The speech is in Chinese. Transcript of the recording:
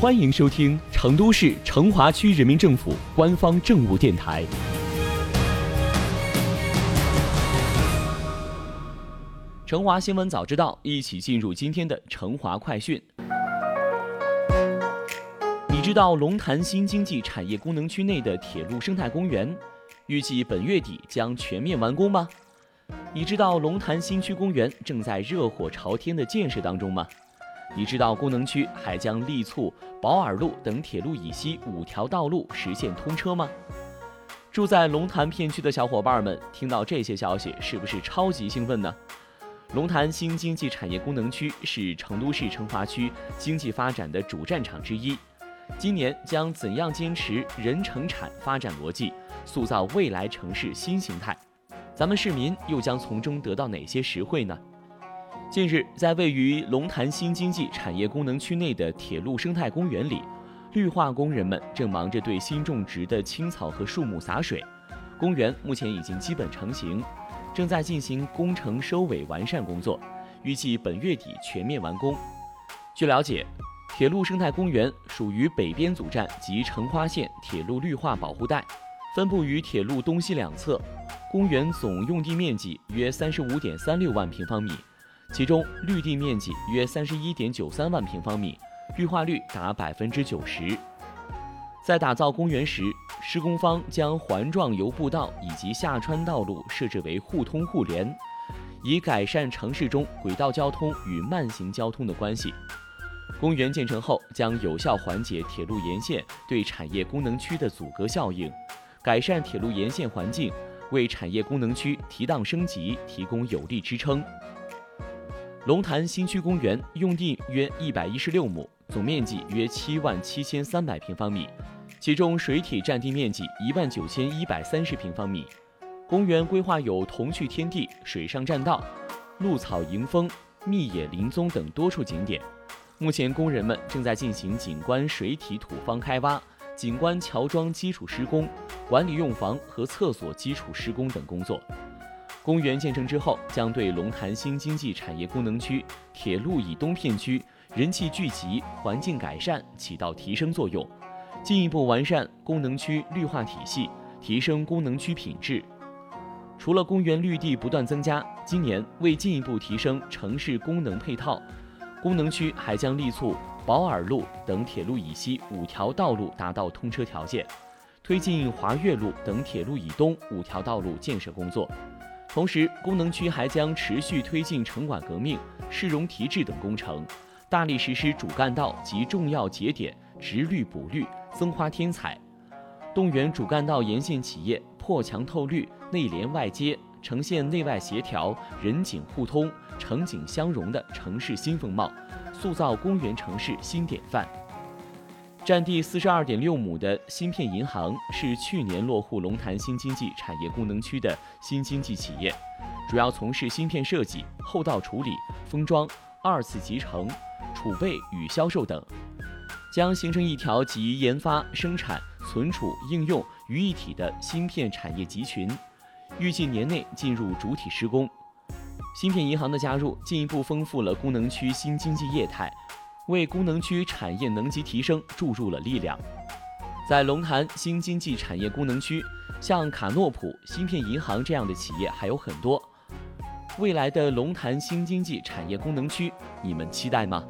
欢迎收听成都市成华区人民政府官方政务电台。成华新闻早知道，一起进入今天的成华快讯。你知道龙潭新经济产业功能区内的铁路生态公园预计本月底将全面完工吗？你知道龙潭新区公园正在热火朝天的建设当中吗？你知道功能区还将力促保尔路等铁路以西五条道路实现通车吗？住在龙潭片区的小伙伴们听到这些消息，是不是超级兴奋呢？龙潭新经济产业功能区是成都市成华区经济发展的主战场之一，今年将怎样坚持人城产发展逻辑，塑造未来城市新形态？咱们市民又将从中得到哪些实惠呢？近日，在位于龙潭新经济产业功能区内的铁路生态公园里，绿化工人们正忙着对新种植的青草和树木洒水。公园目前已经基本成型，正在进行工程收尾完善工作，预计本月底全面完工。据了解，铁路生态公园属于北边组站及成华线铁路绿化保护带，分布于铁路东西两侧。公园总用地面积约三十五点三六万平方米。其中绿地面积约三十一点九三万平方米，绿化率达百分之九十。在打造公园时，施工方将环状游步道以及下穿道路设置为互通互联，以改善城市中轨道交通与慢行交通的关系。公园建成后，将有效缓解铁路沿线对产业功能区的阻隔效应，改善铁路沿线环境，为产业功能区提档升级提供有力支撑。龙潭新区公园用地约一百一十六亩，总面积约七万七千三百平方米，其中水体占地面积一万九千一百三十平方米。公园规划有童趣天地、水上栈道、鹿草迎风、密野林踪等多处景点。目前，工人们正在进行景观水体土方开挖、景观桥桩基础施工、管理用房和厕所基础施工等工作。公园建成之后，将对龙潭新经济产业功能区铁路以东片区人气聚集、环境改善起到提升作用，进一步完善功能区绿化体系，提升功能区品质。除了公园绿地不断增加，今年为进一步提升城市功能配套，功能区还将力促保尔路等铁路以西五条道路达到通车条件，推进华岳路等铁路以东五条道路建设工作。同时，功能区还将持续推进城管革命、市容提质等工程，大力实施主干道及重要节点植绿补绿、增花添彩，动员主干道沿线企业破墙透绿、内联外接，呈现内外协调、人景互通、城景相融的城市新风貌，塑造公园城市新典范。占地四十二点六亩的芯片银行是去年落户龙潭新经济产业功能区的新经济企业，主要从事芯片设计、后道处理、封装、二次集成、储备与销售等，将形成一条集研发、生产、存储、应用于一体的芯片产业集群，预计年内进入主体施工。芯片银行的加入进一步丰富了功能区新经济业态。为功能区产业能级提升注入了力量。在龙潭新经济产业功能区，像卡诺普、芯片银行这样的企业还有很多。未来的龙潭新经济产业功能区，你们期待吗？